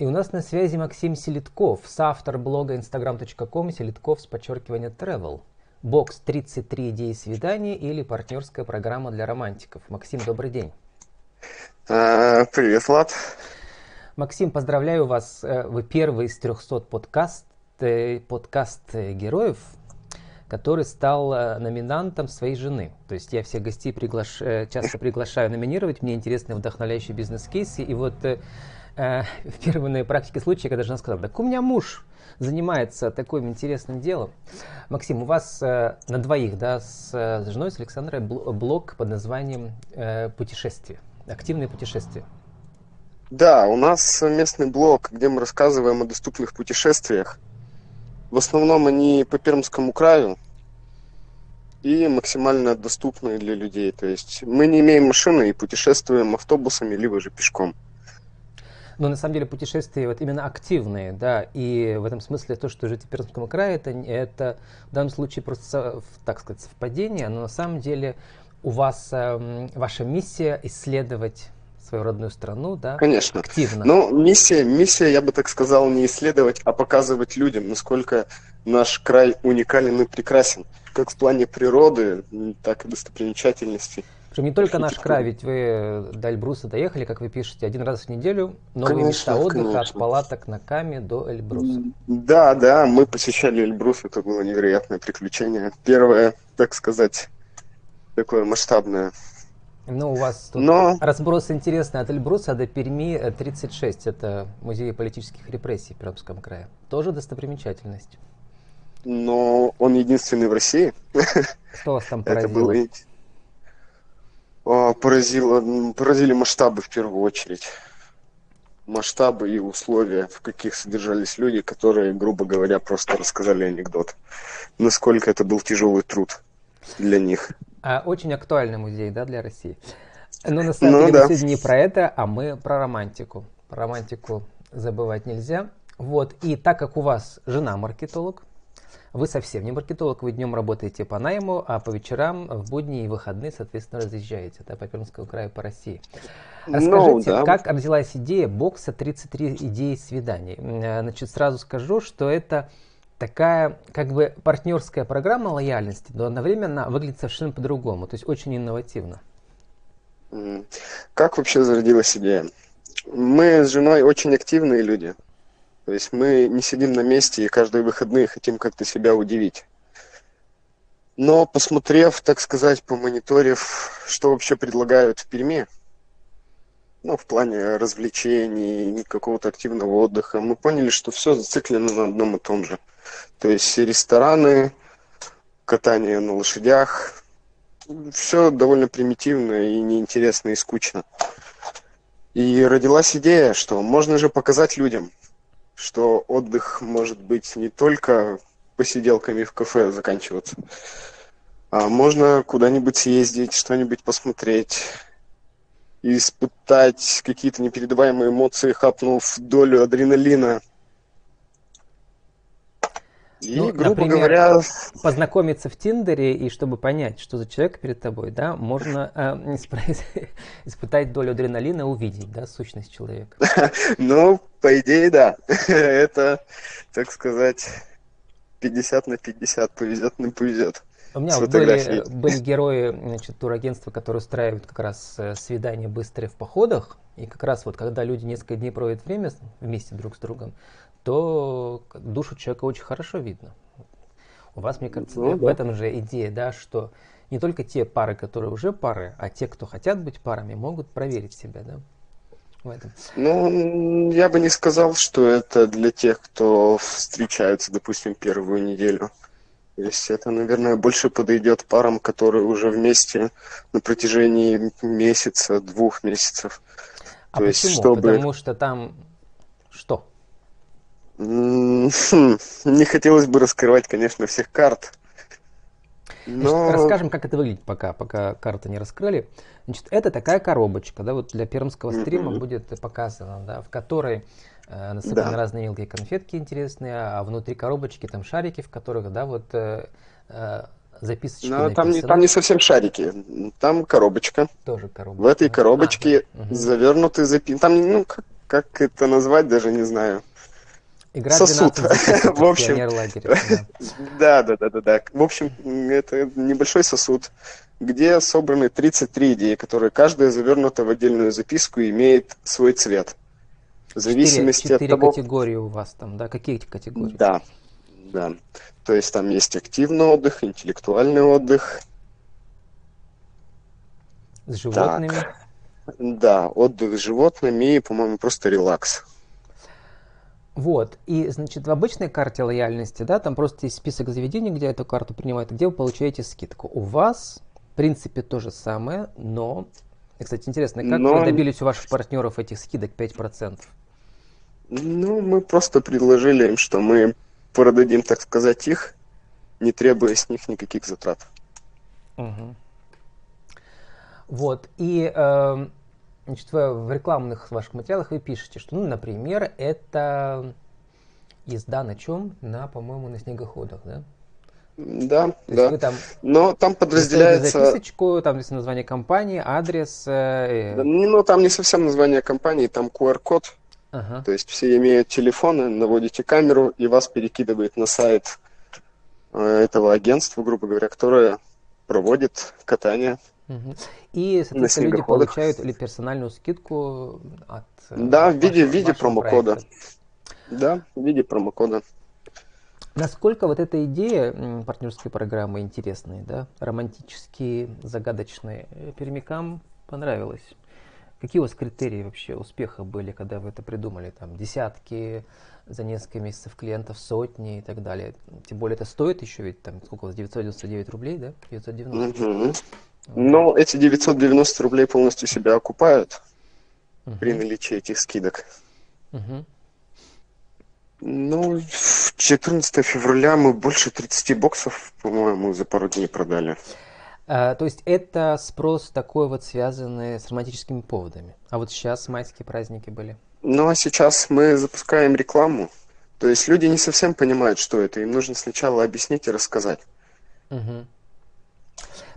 И у нас на связи Максим Селитков, соавтор блога instagram.com селитков с подчеркиванием travel. Бокс 33 идеи свидания или партнерская программа для романтиков. Максим, добрый день. А, привет, Влад. Максим, поздравляю вас. Э, вы первый из 300 подкаст, э, подкаст героев, который стал э, номинантом своей жены. То есть я всех гостей приглаш... часто приглашаю номинировать. Мне интересны вдохновляющие бизнес-кейсы. И вот э, в первой на практике случая, когда жена сказала, так у меня муж занимается таким интересным делом. Максим, у вас э, на двоих, да, с, с женой, с Александрой, блог под названием э, «Путешествие», «Активные путешествия». Да, у нас совместный блог, где мы рассказываем о доступных путешествиях. В основном они по Пермскому краю и максимально доступные для людей. То есть мы не имеем машины и путешествуем автобусами, либо же пешком. Но на самом деле путешествия вот именно активные, да, и в этом смысле то, что жить в Пермском крае, это, это в данном случае просто, так сказать, совпадение, но на самом деле у вас э, ваша миссия исследовать свою родную страну, да? Конечно. Активно. Ну, миссия, миссия, я бы так сказал, не исследовать, а показывать людям, насколько наш край уникален и прекрасен, как в плане природы, так и достопримечательностей. Причем не только наш край, ведь вы до Эльбруса доехали, как вы пишете, один раз в неделю, новые конечно, места отдыха конечно. от палаток на Каме до Эльбруса. Да, да, мы посещали Эльбрус, это было невероятное приключение. Первое, так сказать, такое масштабное. Ну, у вас тут Но... разброс интересный от Эльбруса до Перми 36, это музей политических репрессий в Пермском крае. Тоже достопримечательность. Но он единственный в России. Что вас там поразило? Это было поразило, поразили масштабы в первую очередь. Масштабы и условия, в каких содержались люди, которые, грубо говоря, просто рассказали анекдот. Насколько это был тяжелый труд для них. А, очень актуальный музей, да, для России. Но на самом ну, деле да. мы сегодня не про это, а мы про романтику. Про романтику забывать нельзя. Вот, и так как у вас жена маркетолог, вы совсем не маркетолог, вы днем работаете по найму, а по вечерам, в будни и выходные, соответственно, разъезжаете да, по Пермскому краю, по России. Ну Расскажите, no, да. как родилась идея бокса 33 идеи свиданий? Значит, сразу скажу, что это такая как бы партнерская программа лояльности, но одновременно выглядит совершенно по-другому, то есть очень инновативно. Как вообще зародилась идея? Мы с женой очень активные люди. То есть мы не сидим на месте и каждые выходные хотим как-то себя удивить. Но посмотрев, так сказать, помониторив, что вообще предлагают в Перми, ну, в плане развлечений, какого-то активного отдыха, мы поняли, что все зациклено на одном и том же. То есть рестораны, катание на лошадях, все довольно примитивно и неинтересно и скучно. И родилась идея, что можно же показать людям, что отдых может быть не только посиделками в кафе заканчиваться, а можно куда-нибудь съездить, что-нибудь посмотреть, испытать какие-то непередаваемые эмоции, хапнув долю адреналина. И, ну, грубо например, говоря... познакомиться в Тиндере, и чтобы понять, что за человек перед тобой, да, можно э, испытать долю адреналина, увидеть, да, сущность человека. Ну, по идее, да. Это, так сказать, 50 на 50, повезет, не повезет. У меня были, были герои значит, турагентства, которые устраивают как раз э, свидания быстрые в походах. И как раз вот когда люди несколько дней проводят время вместе друг с другом, то душу человека очень хорошо видно. У вас, мне кажется, ну, в да. этом же идея, да, что не только те пары, которые уже пары, а те, кто хотят быть парами, могут проверить себя, да, в этом. Ну, я бы не сказал, что это для тех, кто встречается, допустим, первую неделю. То есть это, наверное, больше подойдет парам, которые уже вместе на протяжении месяца, двух месяцев. А То почему? Есть, чтобы... Потому что там что? Не хотелось бы раскрывать, конечно, всех карт. Но... расскажем, как это выглядит, пока, пока карты не раскрыли. Значит, это такая коробочка, да, вот для пермского стрима mm-hmm. будет показано, да, в которой э, насыпаны да. разные мелкие конфетки интересные, а внутри коробочки там шарики, в которых, да, вот э, э, записочки Но там не, там не совсем шарики, там коробочка. Тоже коробочка. В этой коробочке а, угу. завернуты записки. Там, ну, как как это назвать, даже не знаю. Игра Сосуд. в общем, да. да, да, да, да. В общем, это небольшой сосуд, где собраны 33 идеи, которые каждая завернута в отдельную записку и имеет свой цвет. В зависимости 4, 4 от того... категории у вас там, да? Какие категории? Да, да. То есть там есть активный отдых, интеллектуальный отдых. С животными? Так. Да, отдых с животными и, по-моему, просто релакс. Вот, и, значит, в обычной карте лояльности, да, там просто есть список заведений, где эту карту принимают, где вы получаете скидку. У вас, в принципе, то же самое, но... И, кстати, интересно, как но... вы добились у ваших партнеров этих скидок 5%? Ну, мы просто предложили им, что мы продадим, так сказать, их, не требуя с них никаких затрат. Угу. Вот, и э, значит, вы в рекламных ваших материалах вы пишете, что, ну, например, это езда на чем? На, по-моему, на снегоходах, да? Да, То да. Там Но там подразделяется... записочку, там здесь название компании, адрес... Э... Да, ну, там не совсем название компании, там QR-код. Ага. То есть все имеют телефоны, наводите камеру, и вас перекидывает на сайт э, этого агентства, грубо говоря, которое проводит катание и, соответственно, люди получают или персональную скидку от э, Да, в виде, в виде промокода. Да, в виде промокода. Насколько вот эта идея партнерской программы интересная, да, романтические, загадочные, э, пермякам понравилась? Какие у вас критерии вообще успеха были, когда вы это придумали? Там десятки за несколько месяцев клиентов, сотни и так далее. Тем более это стоит еще ведь там сколько у вас, 999 рублей, да? 990. Угу. Но эти 990 рублей полностью себя окупают угу. при наличии этих скидок. Угу. Ну, 14 февраля мы больше 30 боксов, по-моему, за пару дней продали. А, то есть это спрос такой вот связанный с романтическими поводами. А вот сейчас майские праздники были. Ну, а сейчас мы запускаем рекламу. То есть люди не совсем понимают, что это. Им нужно сначала объяснить и рассказать. Угу.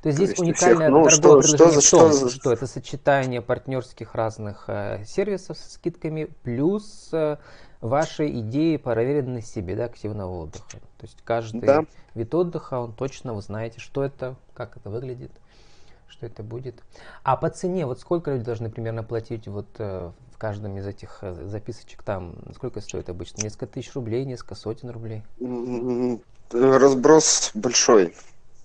То есть здесь То есть уникальное всех, ну, торговое что, предложение что, в том, что, что это сочетание партнерских разных э, сервисов с скидками плюс э, ваши идеи проверены на себе, да, активного отдыха. То есть каждый да. вид отдыха, он точно, вы знаете, что это, как это выглядит, что это будет. А по цене, вот сколько люди должны примерно платить вот э, в каждом из этих э, записочек там, сколько стоит обычно? Несколько тысяч рублей, несколько сотен рублей? Разброс большой.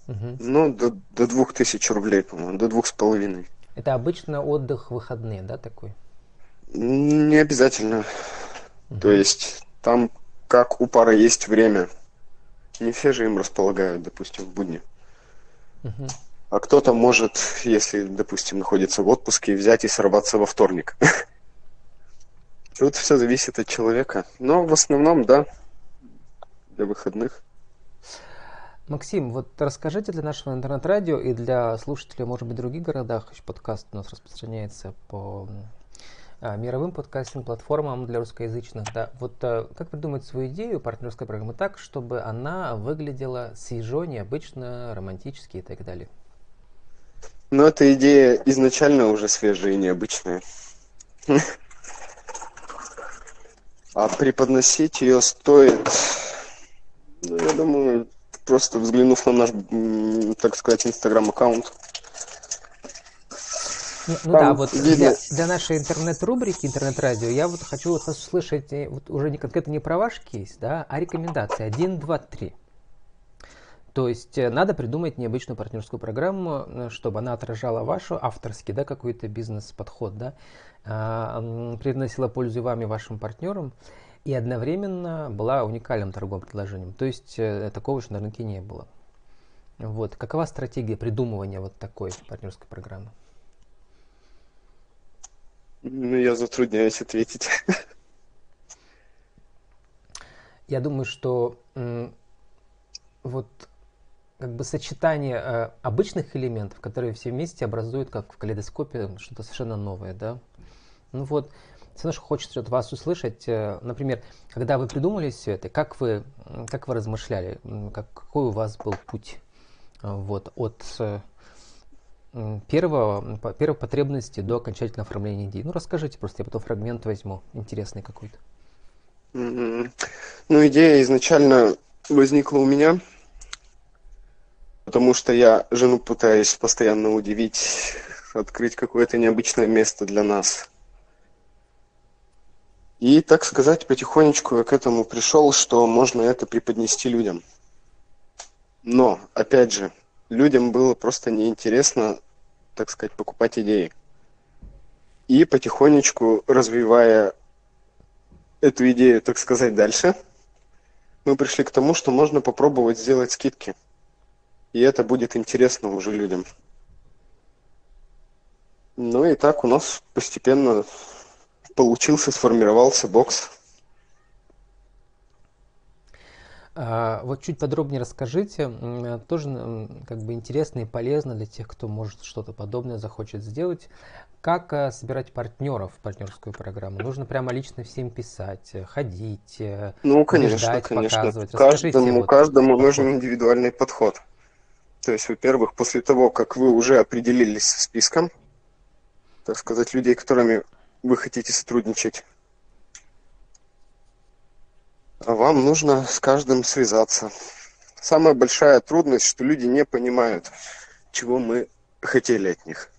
Угу. Ну, до, до двух тысяч рублей, по-моему, до двух с половиной. Это обычно отдых выходные, да, такой? Не обязательно. Угу. То есть там как у пары есть время. Не все же им располагают, допустим, в будни. Угу. А кто-то может, если, допустим, находится в отпуске, взять и сорваться во вторник. Тут все зависит от человека. Но в основном, да, для выходных. Максим, вот расскажите для нашего интернет-радио и для слушателей, может быть, в других городах, еще подкаст у нас распространяется по а, мировым подкастинг-платформам для русскоязычных. Да. Вот а, как придумать свою идею партнерской программы так, чтобы она выглядела свежо, необычно, романтически и так далее? Ну, эта идея изначально уже свежая и необычная. А преподносить ее стоит, ну, я думаю, просто взглянув на наш, так сказать, инстаграм-аккаунт. Ну, ну да, вот видно... для, для нашей интернет-рубрики, интернет-радио, я вот хочу от вас услышать э, вот уже не конкретно не про ваш кейс, да, а рекомендации. Один, два, три. То есть э, надо придумать необычную партнерскую программу, э, чтобы она отражала ваш авторский, да, какой-то бизнес-подход, да, а, приносила пользу вам и вашим партнерам и одновременно была уникальным торговым предложением. То есть э, такого еще на рынке не было. Вот. Какова стратегия придумывания вот такой партнерской программы? Ну, я затрудняюсь ответить. Я думаю, что вот как бы сочетание э, обычных элементов, которые все вместе образуют, как в калейдоскопе, что-то совершенно новое, да. Ну вот, все хочется от вас услышать, э, например, когда вы придумали все это, как вы, как вы размышляли, как, какой у вас был путь э, вот, от, э, первого, первой потребности до окончательного оформления идеи. Ну, расскажите, просто я потом фрагмент возьму, интересный какой-то. Ну, идея изначально возникла у меня, потому что я жену пытаюсь постоянно удивить, открыть какое-то необычное место для нас. И, так сказать, потихонечку я к этому пришел, что можно это преподнести людям. Но, опять же, людям было просто неинтересно, так сказать, покупать идеи. И потихонечку развивая эту идею, так сказать, дальше, мы пришли к тому, что можно попробовать сделать скидки. И это будет интересно уже людям. Ну и так у нас постепенно получился, сформировался бокс. А, вот чуть подробнее расскажите, тоже как бы интересно и полезно для тех, кто может что-то подобное захочет сделать. Как э, собирать партнеров в партнерскую программу? Нужно прямо лично всем писать, ходить, э, ну, конечно, конечно. показывать. Каждому, вот, каждому подход. нужен индивидуальный подход. То есть, во-первых, после того, как вы уже определились со списком, так сказать, людей, которыми вы хотите сотрудничать, вам нужно с каждым связаться. Самая большая трудность, что люди не понимают, чего мы хотели от них.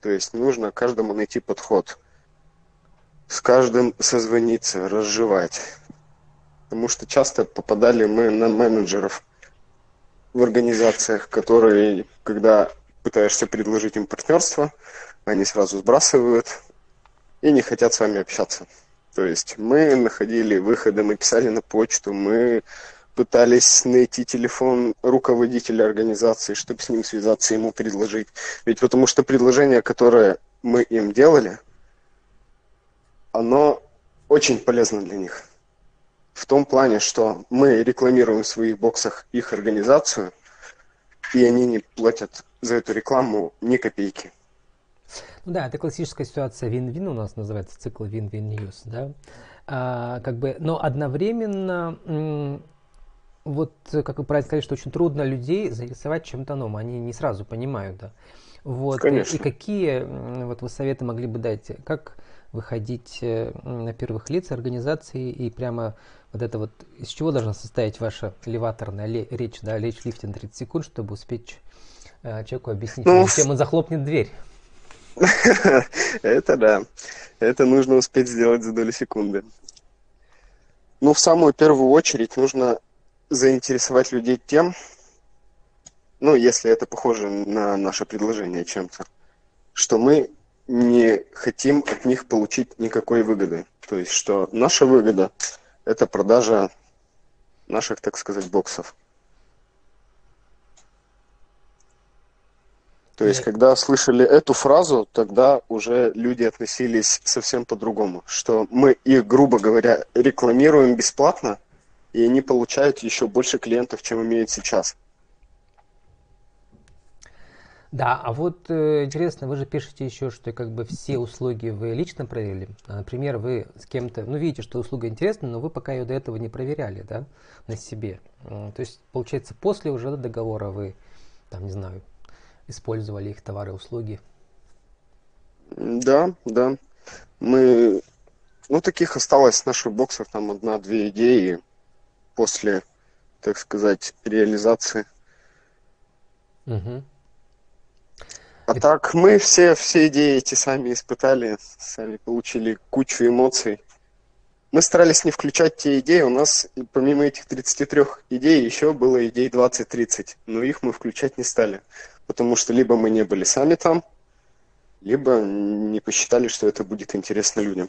То есть нужно каждому найти подход. С каждым созвониться, разжевать. Потому что часто попадали мы на менеджеров в организациях, которые, когда пытаешься предложить им партнерство, они сразу сбрасывают и не хотят с вами общаться. То есть мы находили выходы, мы писали на почту, мы пытались найти телефон руководителя организации, чтобы с ним связаться, ему предложить. Ведь потому что предложение, которое мы им делали, оно очень полезно для них. В том плане, что мы рекламируем в своих боксах их организацию, и они не платят за эту рекламу ни копейки. Ну да, это классическая ситуация вин-вин у нас называется цикл вин-вин ньюс, да. А, как бы, но одновременно вот, как вы правильно сказали, что очень трудно людей заинтересовать чем-то новым, они не сразу понимают, да. Вот, Конечно. и какие вот вы советы могли бы дать, как выходить э, на первых лиц организации и прямо вот это вот, из чего должна состоять ваша леваторная речь, да, речь лифтинг 30 секунд, чтобы успеть э, человеку объяснить, ну, зачем он захлопнет дверь. Это да. Это нужно успеть сделать за долю секунды. Ну, в самую первую очередь нужно заинтересовать людей тем, ну, если это похоже на наше предложение чем-то, что мы не хотим от них получить никакой выгоды. То есть, что наша выгода – это продажа наших, так сказать, боксов. То есть, когда слышали эту фразу, тогда уже люди относились совсем по-другому. Что мы их, грубо говоря, рекламируем бесплатно, и они получают еще больше клиентов, чем имеют сейчас. Да, а вот э, интересно, вы же пишете еще, что как бы все услуги вы лично проверили. А, например, вы с кем-то, ну видите, что услуга интересна, но вы пока ее до этого не проверяли, да, на себе. То есть, получается, после уже договора вы, там, не знаю, использовали их товары и услуги. Да, да. Мы, ну таких осталось в наших боксах там одна-две идеи после, так сказать, реализации. Угу. А И... так мы все, все идеи эти сами испытали, сами получили кучу эмоций. Мы старались не включать те идеи, у нас помимо этих 33 идей еще было идей 20-30, но их мы включать не стали, потому что либо мы не были сами там, либо не посчитали, что это будет интересно людям.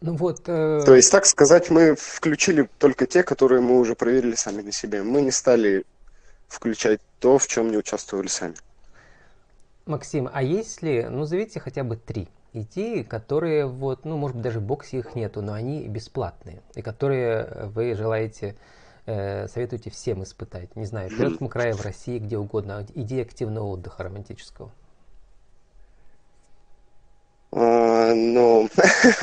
Ну вот. Э... То есть, так сказать, мы включили только те, которые мы уже проверили сами на себе. Мы не стали включать то, в чем не участвовали сами. Максим, а есть ли, ну, назовите хотя бы три идеи, которые вот, ну, может быть, даже в боксе их нету, но они бесплатные, и которые вы желаете, э, советуете всем испытать. Не знаю, в Пермском крае, в России, где угодно. Идея активного отдыха романтического. А, ну,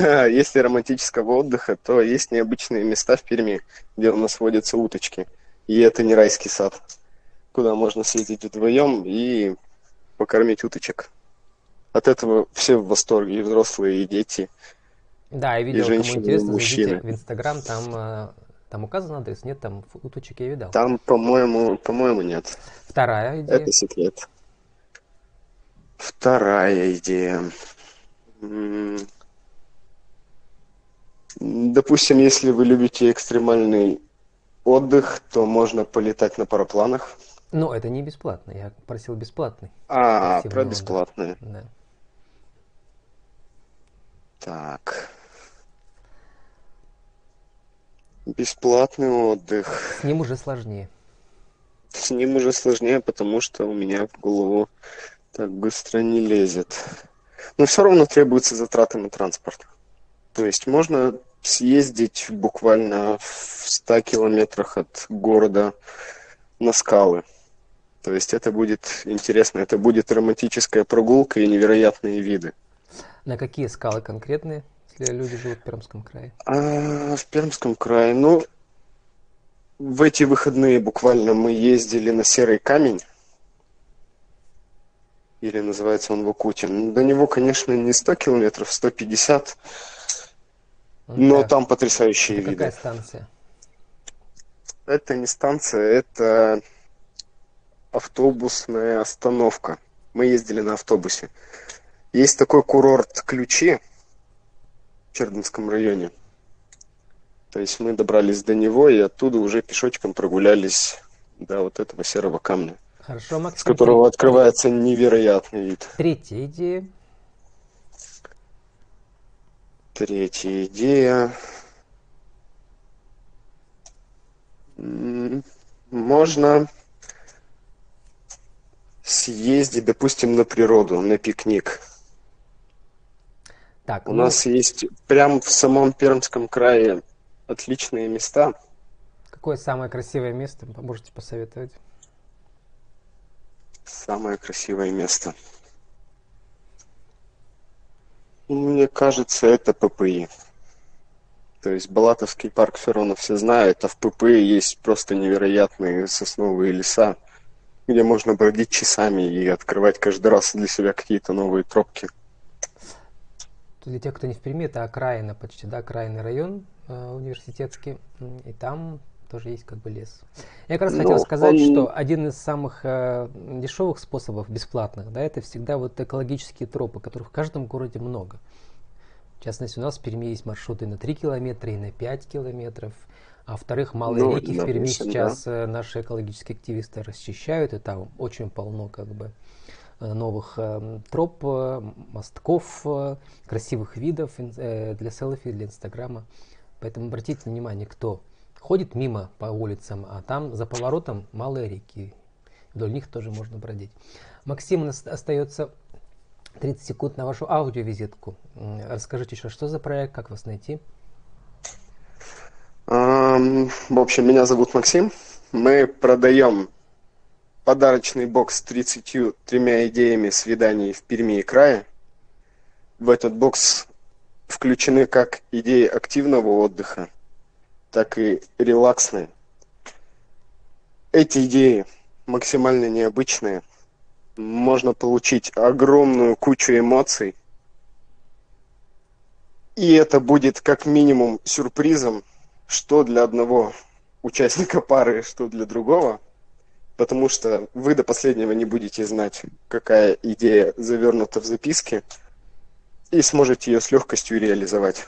если романтического отдыха, то есть необычные места в Перми, где у нас водятся уточки. И это не райский сад. куда можно съездить вдвоем и покормить уточек. От этого все в восторге, и взрослые, и дети. Да, я видел, и женщины, кому интересно, и мужчины. в Инстаграм, там, э, там указан адрес, нет, там уточек я видал. Там, по-моему, по-моему, нет. Вторая идея. Это секрет. Вторая идея. Допустим, если вы любите экстремальный отдых, то можно полетать на парапланах. Ну, это не бесплатно, я просил бесплатный. А, про бесплатные. Да. Так. Бесплатный отдых. С ним уже сложнее. С ним уже сложнее, потому что у меня в голову так быстро не лезет. Но все равно требуются затраты на транспорт. То есть можно съездить буквально в 100 километрах от города на скалы. То есть это будет интересно, это будет романтическая прогулка и невероятные виды. На какие скалы конкретные, если люди живут в Пермском крае? А, в Пермском крае, ну, в эти выходные буквально мы ездили на Серый камень. Или называется он Вакутин. До него, конечно, не 100 километров, 150 но да. там потрясающие это виды. Какая станция? Это не станция, это автобусная остановка. Мы ездили на автобусе. Есть такой курорт Ключи Чердынском районе. То есть мы добрались до него и оттуда уже пешочком прогулялись до вот этого серого камня. Хорошо, Максим. С которого открывается невероятный вид. Третья идея. Третья идея. Можно съездить, допустим, на природу, на пикник. Так, У ну... нас есть прямо в самом Пермском крае отличные места. Какое самое красивое место, можете посоветовать? Самое красивое место. Мне кажется, это ППИ. То есть Балатовский парк все равно все знают, а в ППИ есть просто невероятные сосновые леса, где можно бродить часами и открывать каждый раз для себя какие-то новые тропки. Для тех, кто не в Перми, это окраина почти, да, окраинный район э, университетский, и там тоже есть как бы лес. Я как раз Но хотел сказать, он... что один из самых э, дешевых способов бесплатных, да, это всегда вот экологические тропы, которых в каждом городе много. В частности, у нас в Перми есть маршруты на 3 километра и на 5 километров. А во-вторых, малые ну, реки в Перми сейчас да. Э, наши экологические активисты расчищают, и там очень полно как бы новых э, троп, э, мостков, э, красивых видов для селфи, для инстаграма. Поэтому обратите внимание, кто ходит мимо по улицам, а там за поворотом малые реки. Вдоль них тоже можно бродить. Максим, у нас остается 30 секунд на вашу аудиовизитку. Расскажите еще, что за проект, как вас найти? Um, в общем, меня зовут Максим. Мы продаем подарочный бокс с 33 идеями свиданий в Перми и крае. В этот бокс включены как идеи активного отдыха, так и релаксные. Эти идеи максимально необычные. Можно получить огромную кучу эмоций. И это будет как минимум сюрпризом, что для одного участника пары, что для другого. Потому что вы до последнего не будете знать, какая идея завернута в записке, и сможете ее с легкостью реализовать.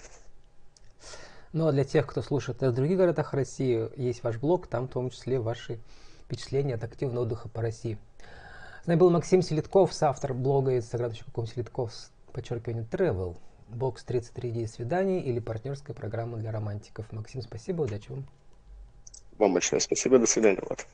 Ну а для тех, кто слушает в других городах России, есть ваш блог, там в том числе ваши впечатления от активного отдыха по России. С нами был Максим Селитков, соавтор блога instagram.com Селитков, подчеркивание travel, бокс 33 идеи свиданий или партнерская программа для романтиков. Максим, спасибо, удачи вам. Вам большое спасибо, до свидания, Влад.